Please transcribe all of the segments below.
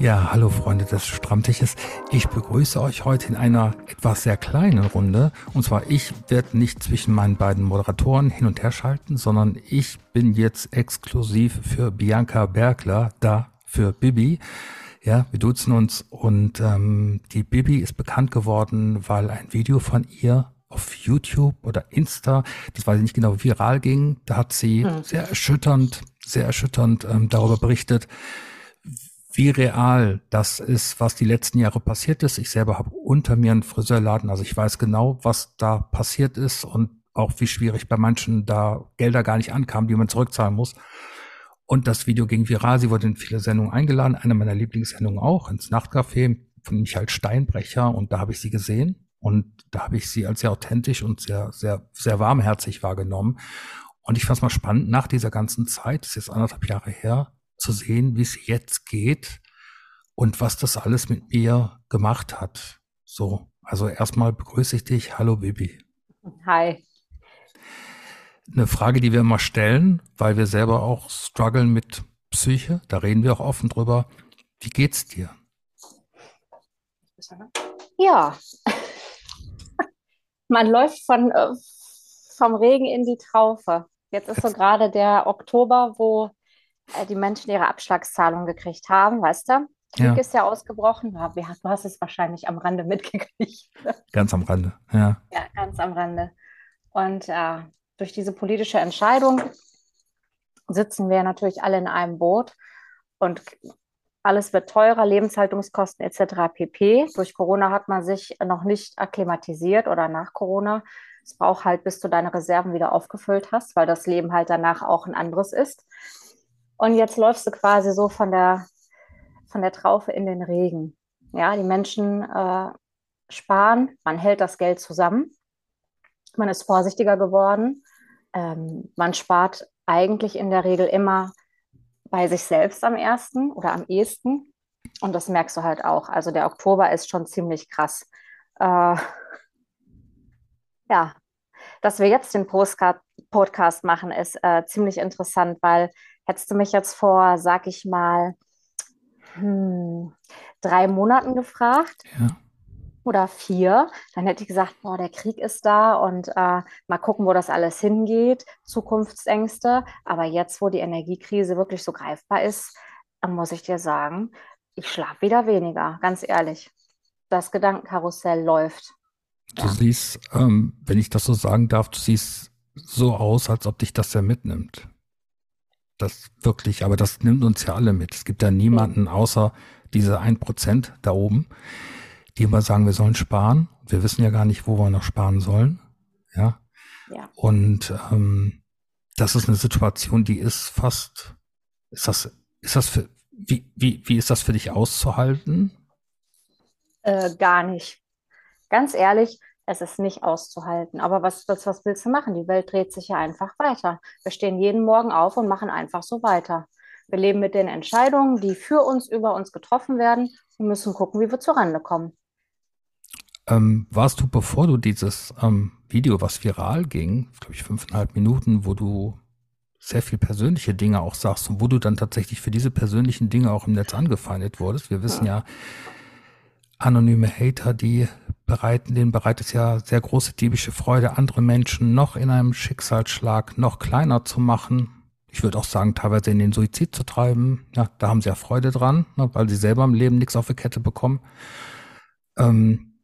Ja, hallo Freunde des Stammtisches. Ich begrüße euch heute in einer etwas sehr kleinen Runde. Und zwar ich werde nicht zwischen meinen beiden Moderatoren hin und her schalten, sondern ich bin jetzt exklusiv für Bianca Bergler da, für Bibi. Ja, wir duzen uns und ähm, die Bibi ist bekannt geworden, weil ein Video von ihr auf YouTube oder Insta, das weiß ich nicht genau, viral ging. Da hat sie hm. sehr erschütternd, sehr erschütternd ähm, darüber berichtet, wie real das ist, was die letzten Jahre passiert ist. Ich selber habe unter mir einen Friseurladen, also ich weiß genau, was da passiert ist und auch wie schwierig bei manchen da Gelder gar nicht ankamen, die man zurückzahlen muss. Und das Video ging viral. Sie wurde in viele Sendungen eingeladen, eine meiner Lieblingssendungen auch, ins Nachtcafé von Michael Steinbrecher. Und da habe ich sie gesehen. Und da habe ich sie als sehr authentisch und sehr, sehr, sehr warmherzig wahrgenommen. Und ich fand es mal spannend, nach dieser ganzen Zeit, das ist jetzt anderthalb Jahre her, zu sehen, wie es jetzt geht und was das alles mit mir gemacht hat. So, also erstmal begrüße ich dich. Hallo Bibi. Hi. Eine Frage, die wir immer stellen, weil wir selber auch strugglen mit Psyche, da reden wir auch offen drüber. Wie geht's dir? Ja, man läuft von, äh, vom Regen in die Traufe. Jetzt ist so gerade der Oktober, wo die Menschen ihre Abschlagszahlung gekriegt haben, weißt du? Krieg ja. ist ja ausgebrochen. Ja, du hast es wahrscheinlich am Rande mitgekriegt. Ganz am Rande, ja. Ja, ganz am Rande. Und äh, durch diese politische Entscheidung sitzen wir natürlich alle in einem Boot und alles wird teurer, Lebenshaltungskosten etc. pp. Durch Corona hat man sich noch nicht akklimatisiert oder nach Corona. Es braucht halt, bis du deine Reserven wieder aufgefüllt hast, weil das Leben halt danach auch ein anderes ist. Und jetzt läufst du quasi so von der, von der Traufe in den Regen. Ja, die Menschen äh, sparen, man hält das Geld zusammen, man ist vorsichtiger geworden, ähm, man spart eigentlich in der Regel immer bei sich selbst am ersten oder am ehesten. Und das merkst du halt auch. Also der Oktober ist schon ziemlich krass. Äh, ja, dass wir jetzt den Postcard Podcast machen, ist äh, ziemlich interessant, weil hättest du mich jetzt vor, sag ich mal, hm, drei Monaten gefragt ja. oder vier, dann hätte ich gesagt, boah, der Krieg ist da und äh, mal gucken, wo das alles hingeht, Zukunftsängste. Aber jetzt, wo die Energiekrise wirklich so greifbar ist, muss ich dir sagen, ich schlafe wieder weniger, ganz ehrlich. Das Gedankenkarussell läuft. Du ja. siehst, ähm, wenn ich das so sagen darf, du siehst so aus, als ob dich das sehr mitnimmt. Das wirklich, aber das nimmt uns ja alle mit. Es gibt ja niemanden außer diese ein Prozent da oben, die immer sagen, wir sollen sparen. Wir wissen ja gar nicht, wo wir noch sparen sollen. Ja. ja. Und ähm, das ist eine Situation, die ist fast, ist das, ist das für, wie, wie, wie ist das für dich auszuhalten? Äh, gar nicht ganz ehrlich, es ist nicht auszuhalten. Aber was, was, was willst du machen? Die Welt dreht sich ja einfach weiter. Wir stehen jeden Morgen auf und machen einfach so weiter. Wir leben mit den Entscheidungen, die für uns, über uns getroffen werden und müssen gucken, wie wir zurande kommen. Ähm, warst du, bevor du dieses ähm, Video, was viral ging, glaube ich fünfeinhalb Minuten, wo du sehr viel persönliche Dinge auch sagst und wo du dann tatsächlich für diese persönlichen Dinge auch im Netz angefeindet wurdest. Wir wissen ja, anonyme Hater, die bereiten, denen bereitet ja sehr große diebische Freude, andere Menschen noch in einem Schicksalsschlag noch kleiner zu machen. Ich würde auch sagen, teilweise in den Suizid zu treiben. Ja, da haben sie ja Freude dran, ne, weil sie selber im Leben nichts auf die Kette bekommen. Ähm,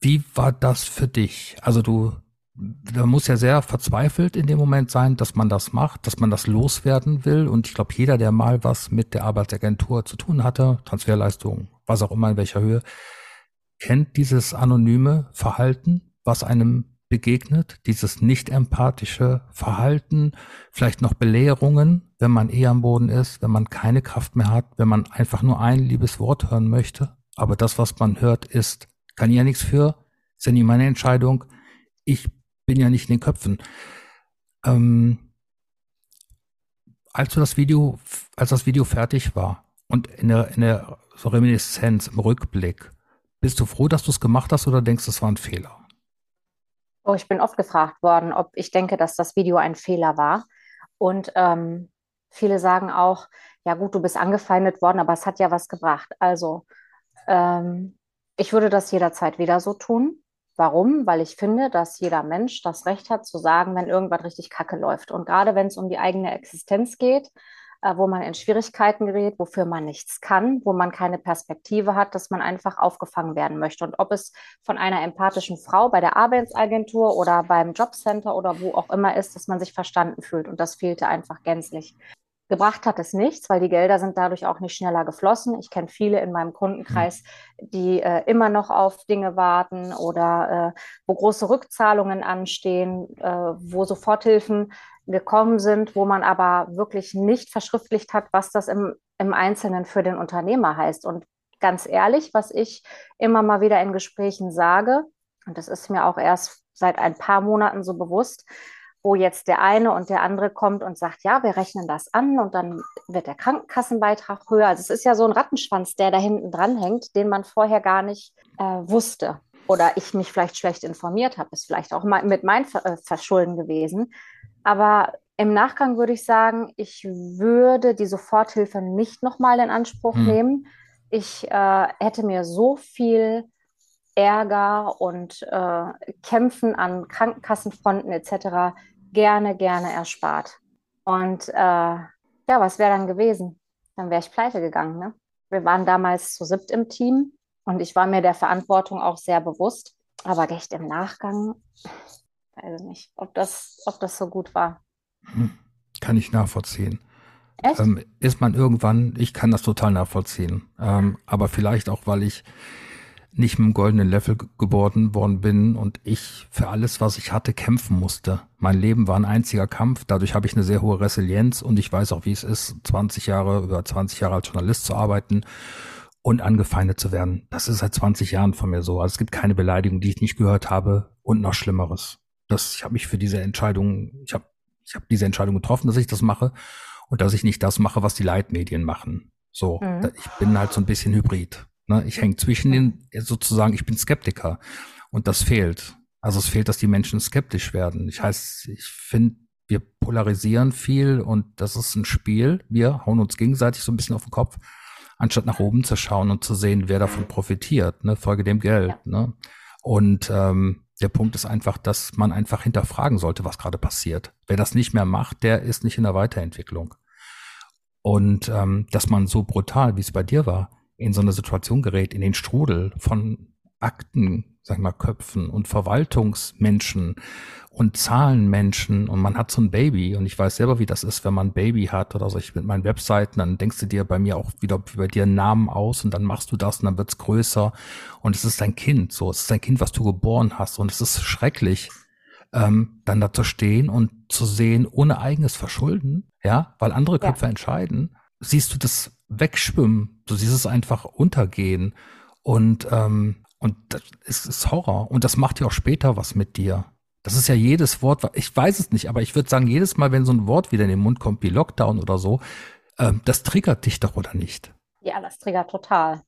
wie war das für dich? Also du, da muss ja sehr verzweifelt in dem Moment sein, dass man das macht, dass man das loswerden will. Und ich glaube, jeder, der mal was mit der Arbeitsagentur zu tun hatte, Transferleistungen, was auch immer in welcher Höhe, kennt dieses anonyme Verhalten, was einem begegnet, dieses nicht empathische Verhalten, vielleicht noch Belehrungen, wenn man eh am Boden ist, wenn man keine Kraft mehr hat, wenn man einfach nur ein liebes Wort hören möchte. Aber das, was man hört, ist, kann ich ja nichts für, ist ja nie meine Entscheidung. Ich bin ja nicht in den Köpfen. Ähm, als das Video, als das Video fertig war und in der, in der so Reminiszenz, im Rückblick, bist du froh, dass du es gemacht hast oder denkst, es war ein Fehler? Oh, ich bin oft gefragt worden, ob ich denke, dass das Video ein Fehler war. Und ähm, viele sagen auch, ja gut, du bist angefeindet worden, aber es hat ja was gebracht. Also ähm, ich würde das jederzeit wieder so tun. Warum? Weil ich finde, dass jeder Mensch das Recht hat zu sagen, wenn irgendwas richtig kacke läuft. Und gerade wenn es um die eigene Existenz geht, äh, wo man in Schwierigkeiten gerät, wofür man nichts kann, wo man keine Perspektive hat, dass man einfach aufgefangen werden möchte. Und ob es von einer empathischen Frau bei der Arbeitsagentur oder beim Jobcenter oder wo auch immer ist, dass man sich verstanden fühlt. Und das fehlte einfach gänzlich. Gebracht hat es nichts, weil die Gelder sind dadurch auch nicht schneller geflossen. Ich kenne viele in meinem Kundenkreis, die äh, immer noch auf Dinge warten oder äh, wo große Rückzahlungen anstehen, äh, wo Soforthilfen gekommen sind, wo man aber wirklich nicht verschriftlicht hat, was das im, im Einzelnen für den Unternehmer heißt. Und ganz ehrlich, was ich immer mal wieder in Gesprächen sage, und das ist mir auch erst seit ein paar Monaten so bewusst, wo jetzt der eine und der andere kommt und sagt, ja, wir rechnen das an und dann wird der Krankenkassenbeitrag höher. Also es ist ja so ein Rattenschwanz, der da hinten dran hängt, den man vorher gar nicht äh, wusste. Oder ich mich vielleicht schlecht informiert habe, ist vielleicht auch mit meinem äh, Verschulden gewesen. Aber im Nachgang würde ich sagen, ich würde die Soforthilfe nicht nochmal in Anspruch hm. nehmen. Ich äh, hätte mir so viel Ärger und äh, Kämpfen an Krankenkassenfronten etc gerne, gerne erspart. Und äh, ja, was wäre dann gewesen? Dann wäre ich pleite gegangen. Ne? Wir waren damals zu siebt im Team und ich war mir der Verantwortung auch sehr bewusst. Aber echt im Nachgang, weiß ich nicht, ob das, ob das so gut war. Hm, kann ich nachvollziehen. Echt? Ähm, ist man irgendwann, ich kann das total nachvollziehen. Ähm, aber vielleicht auch, weil ich nicht mit dem goldenen Level geboren worden bin und ich für alles, was ich hatte, kämpfen musste. Mein Leben war ein einziger Kampf. Dadurch habe ich eine sehr hohe Resilienz und ich weiß auch, wie es ist, 20 Jahre, über 20 Jahre als Journalist zu arbeiten und angefeindet zu werden. Das ist seit 20 Jahren von mir so. Also es gibt keine Beleidigung, die ich nicht gehört habe und noch Schlimmeres. Das, ich habe mich für diese Entscheidung, ich habe ich hab diese Entscheidung getroffen, dass ich das mache und dass ich nicht das mache, was die Leitmedien machen. So, mhm. ich bin halt so ein bisschen hybrid. Ne? Ich hänge zwischen den, sozusagen, ich bin Skeptiker. Und das fehlt. Also es fehlt, dass die Menschen skeptisch werden. Ich heißt, ich finde, wir polarisieren viel und das ist ein Spiel. Wir hauen uns gegenseitig so ein bisschen auf den Kopf, anstatt nach oben zu schauen und zu sehen, wer davon profitiert, ne? Folge dem Geld. Ja. Ne? Und ähm, der Punkt ist einfach, dass man einfach hinterfragen sollte, was gerade passiert. Wer das nicht mehr macht, der ist nicht in der Weiterentwicklung. Und ähm, dass man so brutal, wie es bei dir war, in so eine Situation gerät, in den Strudel von Akten, sag mal, Köpfen und Verwaltungsmenschen und Zahlenmenschen. Und man hat so ein Baby. Und ich weiß selber, wie das ist, wenn man ein Baby hat oder so. Ich mit meinen Webseiten, dann denkst du dir bei mir auch wieder bei dir einen Namen aus und dann machst du das und dann wird's größer. Und es ist dein Kind, so, es ist dein Kind, was du geboren hast. Und es ist schrecklich, ähm, dann da zu stehen und zu sehen, ohne eigenes Verschulden, ja, weil andere Köpfe ja. entscheiden, siehst du das wegschwimmen. Du siehst es einfach untergehen. Und, ähm, und das ist, ist Horror. Und das macht ja auch später was mit dir. Das ist ja jedes Wort, ich weiß es nicht, aber ich würde sagen, jedes Mal, wenn so ein Wort wieder in den Mund kommt, wie Lockdown oder so, ähm, das triggert dich doch, oder nicht? Ja, das triggert total.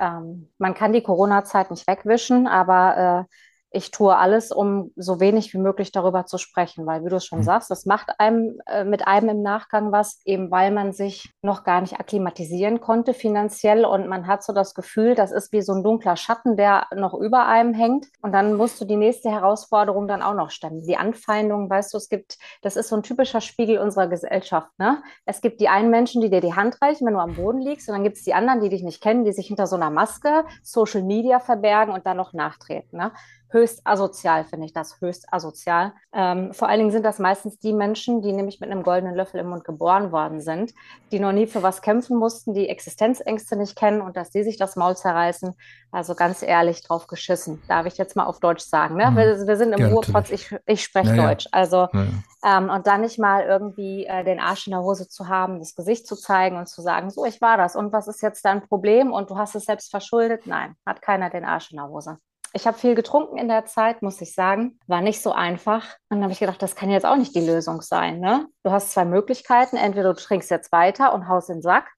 Ähm, man kann die Corona-Zeit nicht wegwischen, aber äh, ich tue alles, um so wenig wie möglich darüber zu sprechen, weil, wie du schon mhm. sagst, das macht einem äh, mit einem im Nachgang was, eben weil man sich noch gar nicht akklimatisieren konnte finanziell und man hat so das Gefühl, das ist wie so ein dunkler Schatten, der noch über einem hängt und dann musst du die nächste Herausforderung dann auch noch stemmen. Die Anfeindungen, weißt du, es gibt, das ist so ein typischer Spiegel unserer Gesellschaft. Ne? Es gibt die einen Menschen, die dir die Hand reichen, wenn du am Boden liegst und dann gibt es die anderen, die dich nicht kennen, die sich hinter so einer Maske Social Media verbergen und dann noch nachtreten. Ne? Höchst asozial, finde ich das, höchst asozial. Ähm, vor allen Dingen sind das meistens die Menschen, die nämlich mit einem goldenen Löffel im Mund geboren worden sind, die noch nie für was kämpfen mussten, die Existenzängste nicht kennen und dass die sich das Maul zerreißen. Also ganz ehrlich drauf geschissen, darf ich jetzt mal auf Deutsch sagen. Ne? Mhm. Wir, wir, sind im ja, Ruhrpotz, ich, ich spreche ja, Deutsch. Also ja. ähm, und dann nicht mal irgendwie äh, den Arsch in der Hose zu haben, das Gesicht zu zeigen und zu sagen, so, ich war das und was ist jetzt dein Problem und du hast es selbst verschuldet? Nein, hat keiner den Arsch in der Hose. Ich habe viel getrunken in der Zeit, muss ich sagen. War nicht so einfach. Und dann habe ich gedacht, das kann jetzt auch nicht die Lösung sein. Ne? Du hast zwei Möglichkeiten. Entweder du trinkst jetzt weiter und haust den Sack.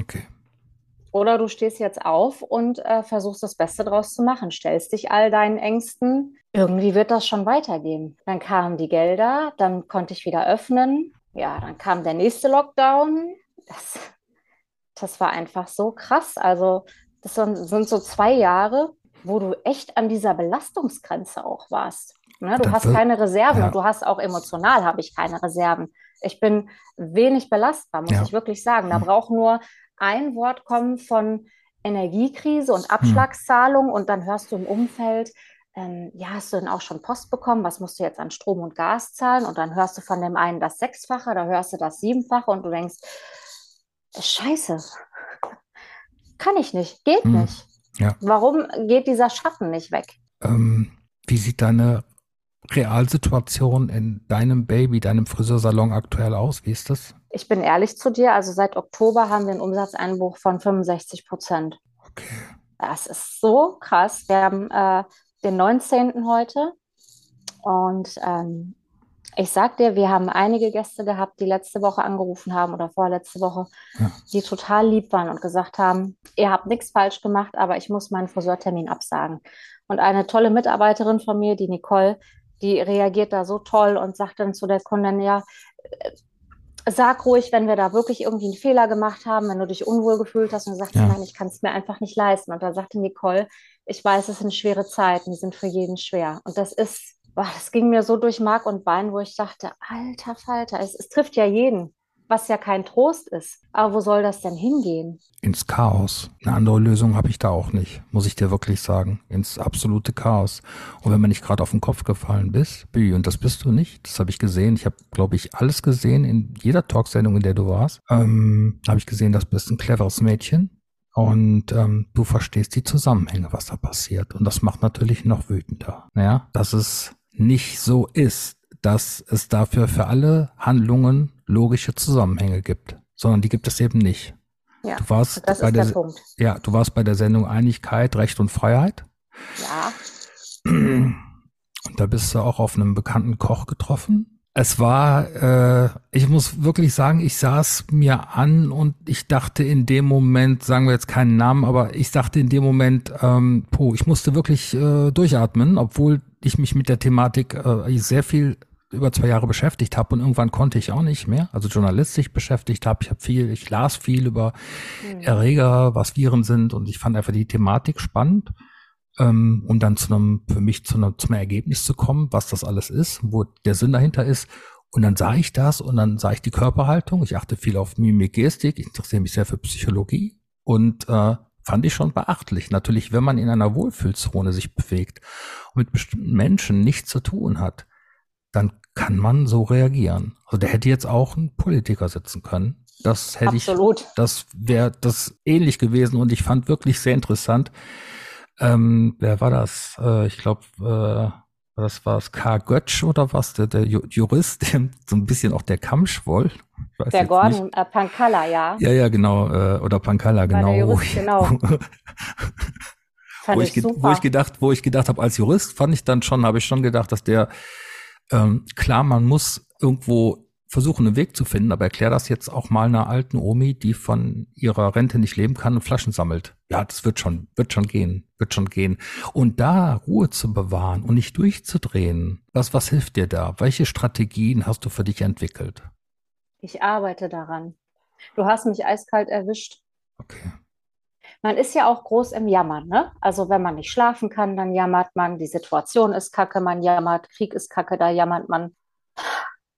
Okay. Oder du stehst jetzt auf und äh, versuchst das Beste draus zu machen, stellst dich all deinen Ängsten. Irgendwie wird das schon weitergehen. Dann kamen die Gelder, dann konnte ich wieder öffnen. Ja, dann kam der nächste Lockdown. Das das war einfach so krass. Also, das sind so zwei Jahre, wo du echt an dieser Belastungsgrenze auch warst. Ne? Du das hast keine Reserven ja. und du hast auch emotional habe ich keine Reserven. Ich bin wenig belastbar, muss ja. ich wirklich sagen. Da hm. braucht nur ein Wort kommen von Energiekrise und hm. Abschlagszahlung hm. und dann hörst du im Umfeld, ähm, ja, hast du denn auch schon Post bekommen? Was musst du jetzt an Strom und Gas zahlen? Und dann hörst du von dem einen das Sechsfache, da hörst du das Siebenfache und du denkst, Scheiße, kann ich nicht, geht hm. nicht. Ja. Warum geht dieser Schatten nicht weg? Ähm, wie sieht deine Realsituation in deinem Baby, deinem Friseursalon aktuell aus? Wie ist das? Ich bin ehrlich zu dir, also seit Oktober haben wir einen Umsatzeinbruch von 65 Prozent. Okay. Das ist so krass. Wir haben äh, den 19. heute und ähm, ich sag dir, wir haben einige Gäste gehabt, die letzte Woche angerufen haben oder vorletzte Woche, ja. die total lieb waren und gesagt haben, ihr habt nichts falsch gemacht, aber ich muss meinen Friseurtermin absagen. Und eine tolle Mitarbeiterin von mir, die Nicole, die reagiert da so toll und sagt dann zu der Kundin, ja, äh, sag ruhig, wenn wir da wirklich irgendwie einen Fehler gemacht haben, wenn du dich unwohl gefühlt hast und sagst, ja. nein, ich kann es mir einfach nicht leisten. Und da sagte Nicole, ich weiß, es sind schwere Zeiten, die sind für jeden schwer. Und das ist boah, das ging mir so durch Mark und Bein, wo ich dachte, alter Falter, es, es trifft ja jeden, was ja kein Trost ist. Aber wo soll das denn hingehen? Ins Chaos. Eine andere Lösung habe ich da auch nicht, muss ich dir wirklich sagen. Ins absolute Chaos. Und wenn man nicht gerade auf den Kopf gefallen bist, und das bist du nicht, das habe ich gesehen. Ich habe, glaube ich, alles gesehen in jeder Talksendung, in der du warst. Ähm, habe ich gesehen, das bist ein cleveres Mädchen. Und ähm, du verstehst die Zusammenhänge, was da passiert. Und das macht natürlich noch wütender. Naja, das ist nicht so ist, dass es dafür für alle Handlungen logische Zusammenhänge gibt, sondern die gibt es eben nicht. Ja, du warst das bei ist der, der Punkt. Ja, du warst bei der Sendung Einigkeit, Recht und Freiheit. Ja. Und da bist du auch auf einem bekannten Koch getroffen. Es war, äh, ich muss wirklich sagen, ich saß mir an und ich dachte in dem Moment, sagen wir jetzt keinen Namen, aber ich dachte in dem Moment, ähm, puh, ich musste wirklich äh, durchatmen, obwohl ich mich mit der Thematik äh, sehr viel über zwei Jahre beschäftigt habe und irgendwann konnte ich auch nicht mehr, also journalistisch beschäftigt habe. Ich habe viel, ich las viel über mhm. Erreger, was Viren sind und ich fand einfach die Thematik spannend ähm, um dann zu einem, für mich zu einem, zu einem Ergebnis zu kommen, was das alles ist, wo der Sinn dahinter ist. Und dann sah ich das und dann sah ich die Körperhaltung. Ich achte viel auf Mimik, Gestik. Ich interessiere mich sehr für Psychologie und äh, fand ich schon beachtlich. Natürlich, wenn man in einer Wohlfühlzone sich bewegt und mit bestimmten Menschen nichts zu tun hat, dann kann man so reagieren. Also der hätte jetzt auch ein Politiker sitzen können. Das hätte Absolut. ich, das wäre das ähnlich gewesen und ich fand wirklich sehr interessant, ähm, wer war das? Äh, ich glaube, äh, das war es K. Götsch oder was? Der, der Jurist, der, so ein bisschen auch der Kammschwoll. Der Gordon äh, Pankalla, ja. Ja, ja, genau. Äh, oder Pankalla, genau. Jurist, genau. wo, ich, ich wo ich gedacht, wo ich gedacht habe, als Jurist fand ich dann schon, habe ich schon gedacht, dass der ähm, klar, man muss irgendwo versuchen, einen Weg zu finden, aber erklär das jetzt auch mal einer alten Omi, die von ihrer Rente nicht leben kann und Flaschen sammelt. Ja, das wird schon, wird schon gehen, wird schon gehen. Und da Ruhe zu bewahren und nicht durchzudrehen, was, was hilft dir da? Welche Strategien hast du für dich entwickelt? Ich arbeite daran. Du hast mich eiskalt erwischt. Okay. Man ist ja auch groß im Jammern, ne? Also wenn man nicht schlafen kann, dann jammert man, die Situation ist kacke, man jammert, Krieg ist kacke, da jammert man.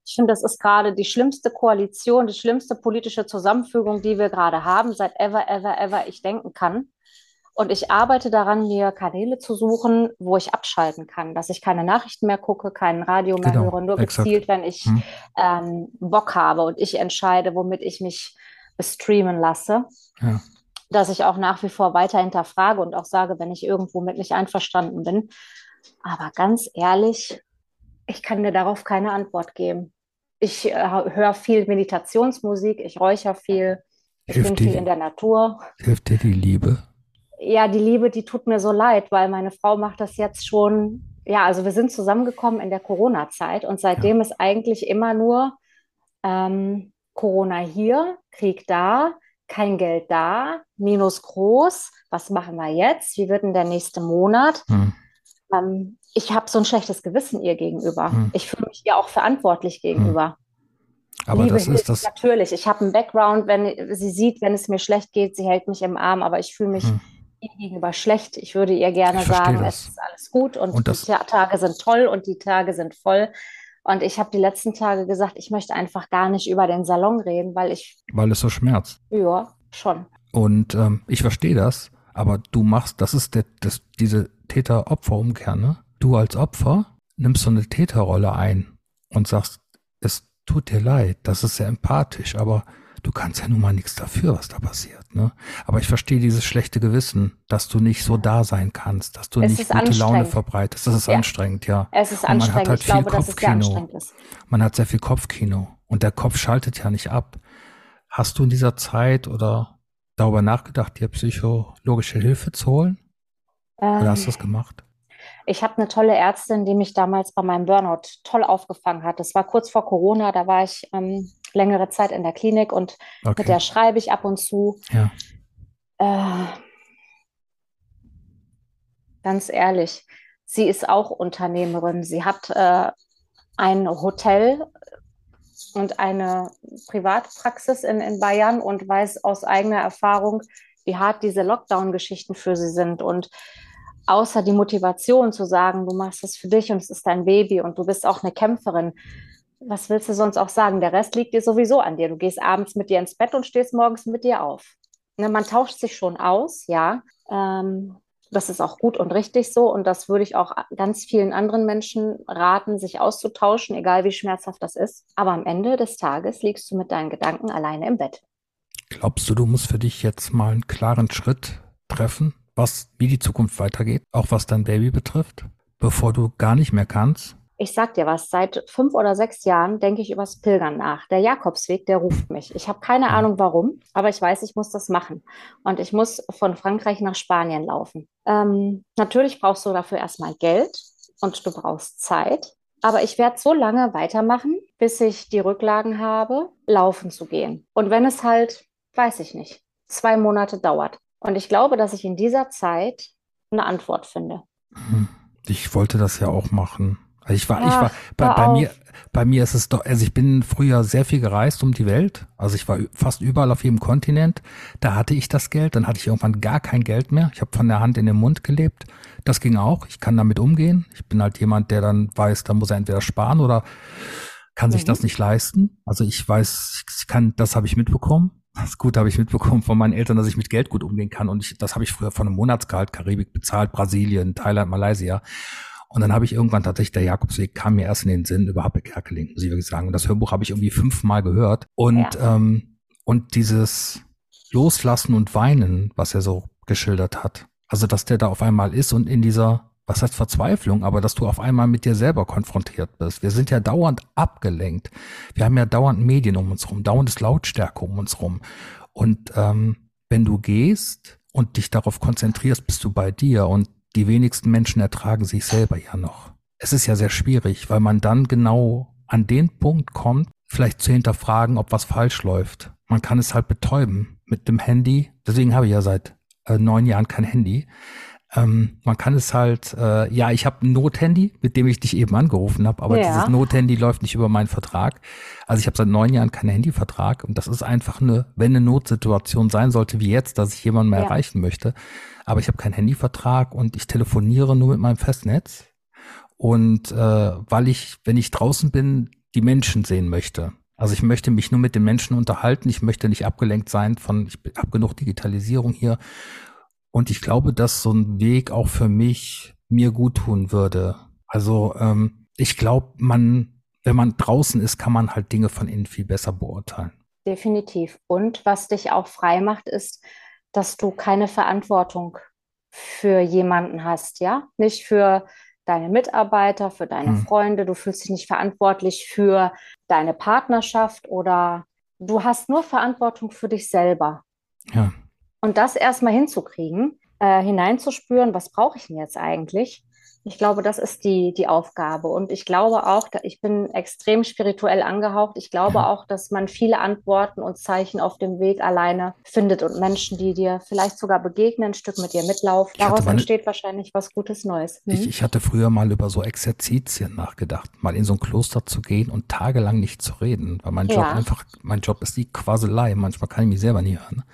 Ich finde, das ist gerade die schlimmste Koalition, die schlimmste politische Zusammenfügung, die wir gerade haben, seit ever, ever, ever ich denken kann. Und ich arbeite daran, mir Kanäle zu suchen, wo ich abschalten kann, dass ich keine Nachrichten mehr gucke, kein Radio mehr genau, höre, nur exakt. gezielt, wenn ich hm. ähm, Bock habe und ich entscheide, womit ich mich bestreamen lasse. Ja. Dass ich auch nach wie vor weiter hinterfrage und auch sage, wenn ich irgendwo mit nicht einverstanden bin. Aber ganz ehrlich, ich kann dir darauf keine Antwort geben ich äh, höre viel Meditationsmusik, ich räuchere viel, ich hilft bin viel in der Natur. Hilft dir die Liebe? Ja, die Liebe, die tut mir so leid, weil meine Frau macht das jetzt schon. Ja, also wir sind zusammengekommen in der Corona-Zeit und seitdem ja. ist eigentlich immer nur ähm, Corona hier, Krieg da, kein Geld da, Minus groß. Was machen wir jetzt? Wie wird denn der nächste Monat? Hm. Ähm, ich habe so ein schlechtes Gewissen ihr gegenüber. Hm. Ich fühle mich ihr auch verantwortlich gegenüber. Aber Liebe das ist das. natürlich. Ich habe einen Background, wenn sie sieht, wenn es mir schlecht geht, sie hält mich im Arm, aber ich fühle mich Hm, ihr gegenüber schlecht. Ich würde ihr gerne sagen, es das. ist alles gut und Und die Tage sind toll und die Tage sind voll. Und ich habe die letzten Tage gesagt, ich möchte einfach gar nicht über den Salon reden, weil ich, weil es so schmerzt. ja, schon. Und ähm, ich verstehe das, aber du machst, das ist der, das, diese Täter-Opfer-Umkehr, ne? Du als Opfer nimmst so eine Täterrolle ein und sagst, es tut dir leid, das ist sehr empathisch, aber du kannst ja nun mal nichts dafür, was da passiert, ne? Aber ich verstehe dieses schlechte Gewissen, dass du nicht so da sein kannst, dass du Es nicht gute Laune anstrengend. verbreitest. Das ist Ja, anstrengend, ja. es ist Und man hat anstrengend. halt Ich viel glaube, Kopfkino. anstrengend. Man hat sehr viel Kopfkino und der Kopf schaltet ja nicht ab. Hast du in dieser Zeit oder darüber nachgedacht, dir psychologische Hilfe zu holen? Oder hast du Ähm, das gemacht? ich habe eine tolle Ärztin, die mich damals bei meinem Burnout toll aufgefangen hat. Das war kurz vor Corona, da war ich ähm, längere Zeit in der Klinik und mit Okay, der schreibe ich ab und zu. ja. Äh, ganz ehrlich, sie ist auch Unternehmerin. Sie hat äh, ein Hotel und eine Privatpraxis in, in Bayern und weiß aus eigener Erfahrung, wie hart diese Lockdown-Geschichten für sie sind. Und außer die Motivation zu sagen, du machst es für dich und es ist dein Baby und du bist auch eine Kämpferin, was willst du sonst auch sagen? Der Rest liegt dir sowieso an dir. Du gehst abends mit dir ins Bett und stehst morgens mit dir auf. Ne, man tauscht sich schon aus, ja. Ähm, das ist auch gut und richtig so. Und das würde ich auch ganz vielen anderen Menschen raten, sich auszutauschen, egal wie schmerzhaft das ist. Aber am Ende des Tages liegst du mit deinen Gedanken alleine im Bett. Glaubst du, du musst für dich jetzt mal einen klaren Schritt treffen, was, wie die Zukunft weitergeht, auch was dein Baby betrifft, bevor du gar nicht mehr kannst? Ich sag dir was, seit fünf oder sechs Jahren denke ich übers Pilgern nach. Der Jakobsweg, der ruft mich. Ich habe keine Hm, Ahnung warum, aber ich weiß, ich muss das machen. Und ich muss von Frankreich nach Spanien laufen. Ähm, natürlich brauchst du dafür erstmal Geld und du brauchst Zeit. Aber ich werde so lange weitermachen, bis ich die Rücklagen habe, laufen zu gehen. Und wenn es halt, weiß ich nicht, zwei Monate dauert. Und ich glaube, dass ich in dieser Zeit eine Antwort finde. hm. Ich wollte das ja auch machen. Also ich war, ich war, Ach, bei, bei mir, bei mir ist es doch, also ich bin früher sehr viel gereist um die Welt. Also ich war fast überall auf jedem Kontinent. Da hatte ich das Geld, dann hatte ich irgendwann gar kein Geld mehr. Ich habe von der Hand in den Mund gelebt. Das ging auch. Ich kann damit umgehen. Ich bin halt jemand, der dann weiß, da muss er entweder sparen oder kann sich das Mhm. nicht leisten. Also ich weiß, ich kann, das habe ich mitbekommen. Das Gute habe ich mitbekommen von meinen Eltern, dass ich mit Geld gut umgehen kann. Und ich, das habe ich früher von einem Monatsgehalt Karibik bezahlt, Brasilien, Thailand, Malaysia. Und dann habe ich irgendwann tatsächlich, der Jakobsweg kam mir erst in den Sinn über Happe Kerkeling, muss ich wirklich sagen. Und das Hörbuch habe ich irgendwie fünfmal gehört. Und, Ja. ähm, und dieses Loslassen und Weinen, was er so geschildert hat. Also, dass der da auf einmal ist und in dieser, was heißt Verzweiflung, aber dass du auf einmal mit dir selber konfrontiert bist. Wir sind ja dauernd abgelenkt. Wir haben ja dauernd Medien um uns rum, dauerndes Lautstärke um uns rum. Und ähm, wenn du gehst und dich darauf konzentrierst, bist du bei dir. Und die wenigsten Menschen ertragen sich selber ja noch. Es ist ja sehr schwierig, weil man dann genau an den Punkt kommt, vielleicht zu hinterfragen, ob was falsch läuft. Man kann es halt betäuben mit dem Handy. Deswegen habe ich ja seit äh, neun Jahren kein Handy. Ähm, man kann es halt, äh, ja, ich habe ein Nothandy, mit dem ich dich eben angerufen habe, aber Ja. dieses Nothandy läuft nicht über meinen Vertrag. Also ich habe seit neun Jahren keinen Handyvertrag und das ist einfach eine, wenn eine Notsituation sein sollte wie jetzt, dass ich jemanden mehr Ja. erreichen möchte. Aber ich habe keinen Handyvertrag und ich telefoniere nur mit meinem Festnetz. Und äh, weil ich, wenn ich draußen bin, die Menschen sehen möchte. Also ich möchte mich nur mit den Menschen unterhalten. Ich möchte nicht abgelenkt sein von, ich habe genug Digitalisierung hier. Und ich glaube, dass so ein Weg auch für mich mir gut tun würde. Also ähm, ich glaube, man, wenn man draußen ist, kann man halt Dinge von innen viel besser beurteilen. Definitiv. Und was dich auch frei macht, ist, dass du keine Verantwortung für jemanden hast, ja? Nicht für deine Mitarbeiter, für deine Hm. Freunde. Du fühlst dich nicht verantwortlich für deine Partnerschaft oder du hast nur Verantwortung für dich selber. Ja, Und das erstmal hinzukriegen, äh, hineinzuspüren, was brauche ich denn jetzt eigentlich? Ich glaube, das ist die, die Aufgabe. Und ich glaube auch, ich bin extrem spirituell angehaucht. Ich glaube auch, dass man viele Antworten und Zeichen auf dem Weg alleine findet und Menschen, die dir vielleicht sogar begegnen, ein Stück mit dir mitlaufen. Daraus meine, entsteht wahrscheinlich was Gutes Neues. Hm? Ich, ich hatte früher mal über so Exerzitien nachgedacht, mal in so ein Kloster zu gehen und tagelang nicht zu reden, weil mein Job ja. einfach, mein Job ist die Quaselei. Manchmal kann ich mich selber nie hören.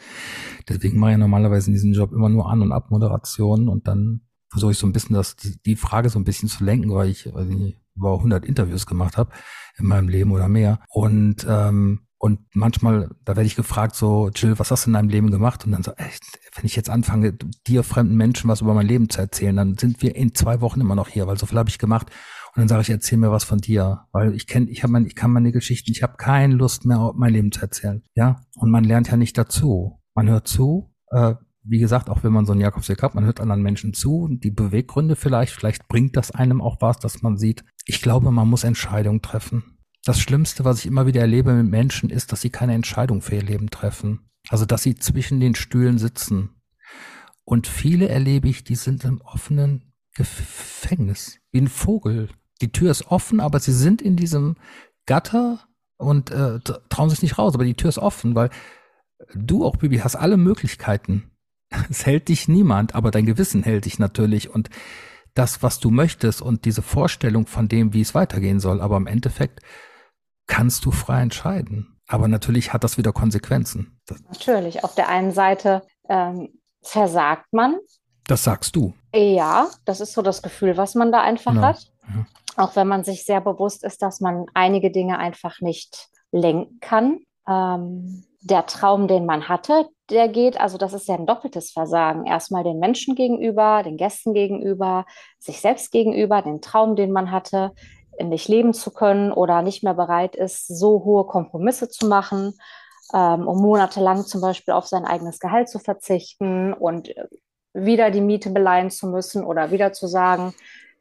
Deswegen mache ich normalerweise in diesem Job immer nur An- und Abmoderationen und dann versuche ich so ein bisschen das, die, Frage so ein bisschen zu lenken, weil ich, weil ich über 100 Interviews gemacht habe in meinem Leben oder mehr. Und, ähm, und manchmal, da werde ich gefragt, so, Jill, was hast du in deinem Leben gemacht? Und dann so, echt, wenn ich jetzt anfange, dir fremden Menschen was über mein Leben zu erzählen, dann sind wir in zwei Wochen immer noch hier, weil so viel habe ich gemacht. Und dann sage ich, erzähl mir was von dir, weil ich kenne, ich habe mein, ich kann meine Geschichten, ich habe keine Lust mehr, mein Leben zu erzählen. Ja, und man lernt ja nicht dazu. Man hört zu, äh, wie gesagt, auch wenn man so einen Jakobsweg hat, man hört anderen Menschen zu, die Beweggründe vielleicht, vielleicht bringt das einem auch was, dass man sieht. Ich glaube, man muss Entscheidungen treffen. Das Schlimmste, was ich immer wieder erlebe mit Menschen, ist, dass sie keine Entscheidung für ihr Leben treffen. Also, dass sie zwischen den Stühlen sitzen. Und viele erlebe ich, die sind im offenen Gefängnis, wie ein Vogel. Die Tür ist offen, aber sie sind in diesem Gatter und äh, trauen sich nicht raus. Aber die Tür ist offen, weil du auch, Bibi, hast alle Möglichkeiten es hält dich niemand, aber dein Gewissen hält dich natürlich und das, was du möchtest und diese Vorstellung von dem, wie es weitergehen soll. Aber im Endeffekt kannst du frei entscheiden. Aber natürlich hat das wieder Konsequenzen. Natürlich. Auf der einen Seite ähm, versagt man. Das sagst du. Ja, das ist so das Gefühl, was man da einfach genau. hat. Ja. Auch wenn man sich sehr bewusst ist, dass man einige Dinge einfach nicht lenken kann. Ähm, der Traum, den man hatte, der geht, also das ist ja ein doppeltes Versagen. Erstmal den Menschen gegenüber, den Gästen gegenüber, sich selbst gegenüber, den Traum, den man hatte, nicht leben zu können oder nicht mehr bereit ist, so hohe Kompromisse zu machen, ähm, um monatelang zum Beispiel auf sein eigenes Gehalt zu verzichten und wieder die Miete beleihen zu müssen oder wieder zu sagen,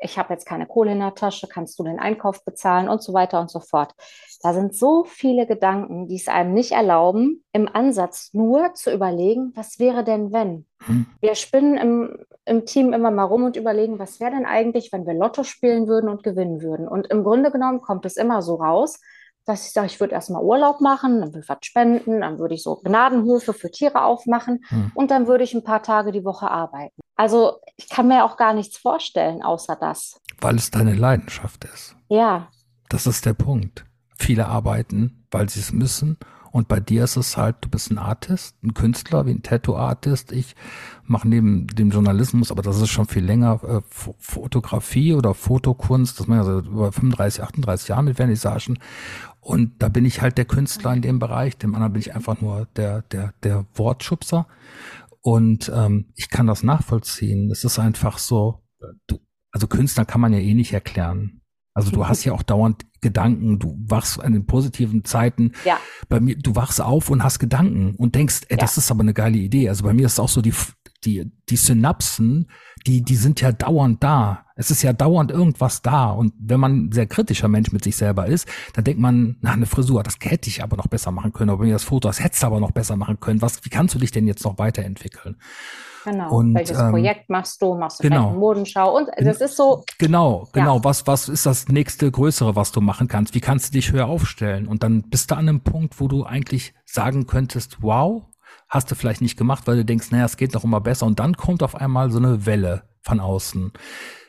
ich habe jetzt keine Kohle in der Tasche, kannst du den Einkauf bezahlen und so weiter und so fort. Da sind so viele Gedanken, die es einem nicht erlauben, im Ansatz nur zu überlegen, was wäre denn, wenn? Hm. Wir spinnen im, im Team immer mal rum und überlegen, was wäre denn eigentlich, wenn wir Lotto spielen würden und gewinnen würden. Und im Grunde genommen kommt es immer so raus, dass ich sage, ich würde erstmal Urlaub machen, dann würde ich was spenden, dann würde ich so Gnadenhöfe für Tiere aufmachen hm. und dann würde ich ein paar Tage die Woche arbeiten. Also ich kann mir auch gar nichts vorstellen, außer das. Weil es deine Leidenschaft ist. Ja. Das ist der Punkt. Viele arbeiten, weil sie es müssen und bei dir ist es halt, du bist ein Artist, ein Künstler, wie ein Tattoo-Artist. Ich mache neben dem Journalismus, aber das ist schon viel länger, äh, Fotografie oder Fotokunst. Das mache ich also über 35, 38 Jahre mit Vernissagen. Und da bin ich halt der Künstler in dem Bereich. Dem anderen bin ich einfach nur der, der, der Wortschubser. Und ähm, ich kann das nachvollziehen. Es ist einfach so, du, also Künstler kann man ja eh nicht erklären. Also du hast ja auch dauernd Gedanken, du wachst an den positiven Zeiten. Ja. Bei mir, du wachst auf und hast Gedanken und denkst, ey, das ist aber eine geile Idee. Also bei mir ist auch so die, die, die Synapsen, die, die sind ja dauernd da. Es ist ja dauernd irgendwas da. Und wenn man ein sehr kritischer Mensch mit sich selber ist, dann denkt man, na, eine Frisur, das hätte ich aber noch besser machen können. Aber mir das Foto, das hättest du aber noch besser machen können. Was, wie kannst du dich denn jetzt noch weiterentwickeln? Genau. Und, Welches ähm, Projekt machst du? Machst du genau. eine Modenschau? Und das ist so. Genau, genau. Ja. Was, was ist das nächste Größere, was du machen kannst? Wie kannst du dich höher aufstellen? Und dann bist du an einem Punkt, wo du eigentlich sagen könntest, wow, hast du vielleicht nicht gemacht, weil du denkst, naja, es geht doch immer besser. Und dann kommt auf einmal so eine Welle von außen,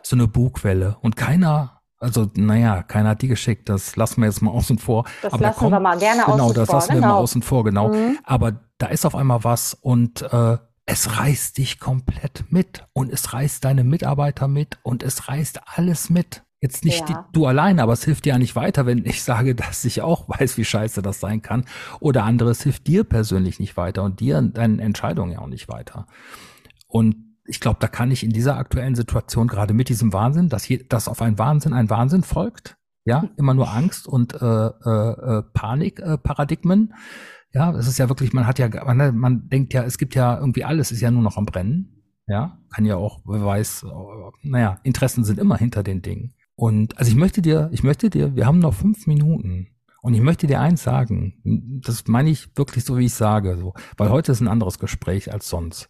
so eine Bugwelle. Und keiner also, naja, keiner hat die geschickt. Das lassen wir jetzt mal außen vor. Das Aber lassen kommt, wir mal gerne genau, außen vor. Genau, das lassen wir mal außen vor, genau. Mhm. Aber da ist auf einmal was und äh, es reißt dich komplett mit und es reißt deine Mitarbeiter mit und es reißt alles mit. Jetzt nicht ja. die, du allein, aber es hilft dir ja nicht weiter, wenn ich sage, dass ich auch weiß, wie scheiße das sein kann. Oder anderes hilft dir persönlich nicht weiter und dir deinen Entscheidungen ja auch nicht weiter. Und ich glaube, da kann ich in dieser aktuellen Situation gerade mit diesem Wahnsinn, dass, hier, dass auf einen Wahnsinn ein Wahnsinn folgt, ja, immer nur Angst und äh, äh, äh Panikparadigmen. Äh, ja, es ist ja wirklich, man hat ja, man, man denkt ja, es gibt ja irgendwie alles, ist ja nur noch am Brennen. Ja, kann ja auch, wer weiß, naja, Interessen sind immer hinter den Dingen. Und also ich möchte dir, ich möchte dir, wir haben noch fünf Minuten. Und ich möchte dir eins sagen, das meine ich wirklich so, wie ich sage, so, weil heute ist ein anderes Gespräch als sonst.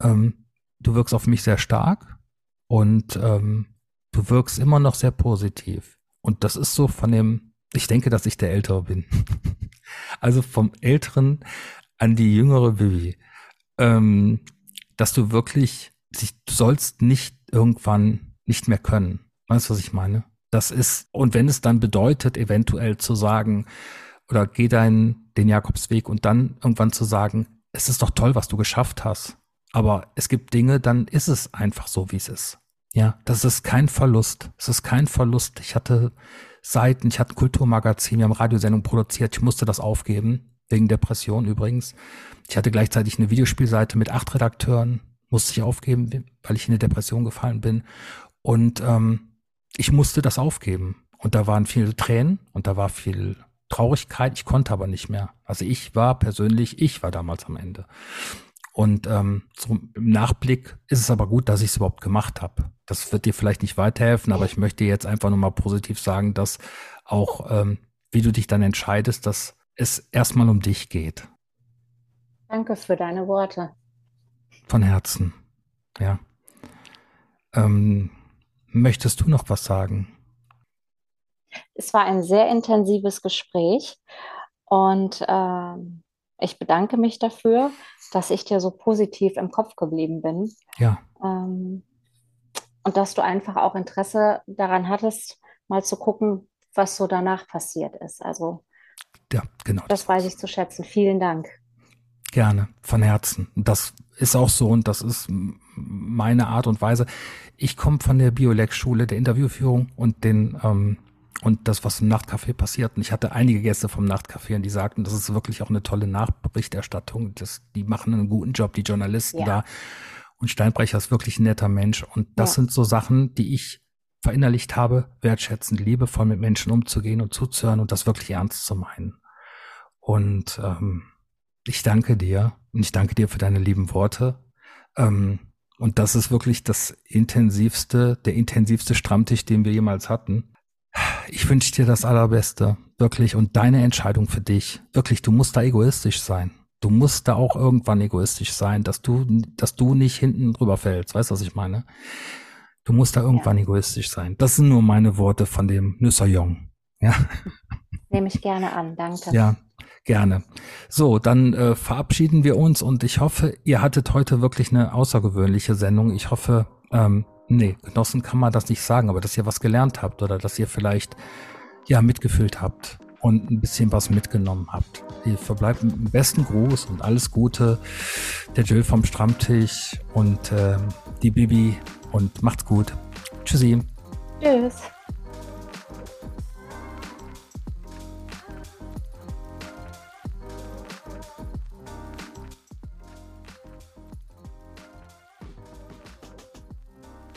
Ähm, du wirkst auf mich sehr stark und ähm, Du wirkst immer noch sehr positiv. Und das ist so von dem, ich denke, dass ich der Ältere bin. also vom Älteren an die jüngere Vivi. Ähm, dass du wirklich, du sollst nicht irgendwann nicht mehr können. Weißt du, was ich meine? Das ist, und wenn es dann bedeutet, eventuell zu sagen, oder geh deinen, den Jakobsweg und dann irgendwann zu sagen, es ist doch toll, was du geschafft hast. Aber es gibt Dinge, dann ist es einfach so, wie es ist. Ja, das ist kein Verlust. Es ist kein Verlust. Ich hatte Seiten, ich hatte ein Kulturmagazin, wir haben Radiosendung produziert, ich musste das aufgeben, wegen Depression übrigens. Ich hatte gleichzeitig eine Videospielseite mit acht Redakteuren, musste ich aufgeben, weil ich in eine Depression gefallen bin. Und ähm, ich musste das aufgeben. Und da waren viele Tränen und da war viel Traurigkeit. Ich konnte aber nicht mehr. Also ich war persönlich, ich war damals am Ende. Und ähm, so im Nachblick ist es aber gut, dass ich es überhaupt gemacht habe. Das wird dir vielleicht nicht weiterhelfen, aber ich möchte jetzt einfach nur mal positiv sagen, dass auch, ähm, wie du dich dann entscheidest, dass es erstmal um dich geht. Danke für deine Worte. Von Herzen, ja. Ähm, möchtest du noch was sagen? Es war ein sehr intensives Gespräch und äh, ich bedanke mich dafür dass ich dir so positiv im Kopf geblieben bin. Ja. Ähm, und dass du einfach auch Interesse daran hattest, mal zu gucken, was so danach passiert ist. Also ja, genau. Das, das weiß ich zu schätzen. Vielen Dank. Gerne, von Herzen. Das ist auch so und das ist meine Art und Weise. Ich komme von der Biolex-Schule der Interviewführung und den ähm, und das, was im Nachtcafé passiert. Und ich hatte einige Gäste vom Nachtcafé und die sagten, das ist wirklich auch eine tolle Nachberichterstattung. Das, die machen einen guten Job, die Journalisten ja. da. Und Steinbrecher ist wirklich ein netter Mensch. Und das ja. sind so Sachen, die ich verinnerlicht habe, wertschätzend, liebevoll mit Menschen umzugehen und zuzuhören und das wirklich ernst zu meinen. Und ähm, ich danke dir und ich danke dir für deine lieben Worte. Ähm, und das ist wirklich das intensivste, der intensivste Stammtisch, den wir jemals hatten. Ich wünsche dir das Allerbeste, wirklich, und deine Entscheidung für dich. Wirklich, du musst da egoistisch sein. Du musst da auch irgendwann egoistisch sein, dass du, dass du nicht hinten drüber fällst. Weißt du, was ich meine? Du musst da irgendwann ja. egoistisch sein. Das sind nur meine Worte von dem Nüsser Jong. Ja. Nehme ich gerne an, danke. Ja, gerne. So, dann äh, verabschieden wir uns und ich hoffe, ihr hattet heute wirklich eine außergewöhnliche Sendung. Ich hoffe, ähm, Nee, genossen kann man das nicht sagen, aber dass ihr was gelernt habt oder dass ihr vielleicht ja mitgefühlt habt und ein bisschen was mitgenommen habt. Ihr verbleibt mit dem besten Gruß und alles Gute. Der Jill vom Stammtisch und äh, die Bibi und macht's gut. Tschüssi. Tschüss.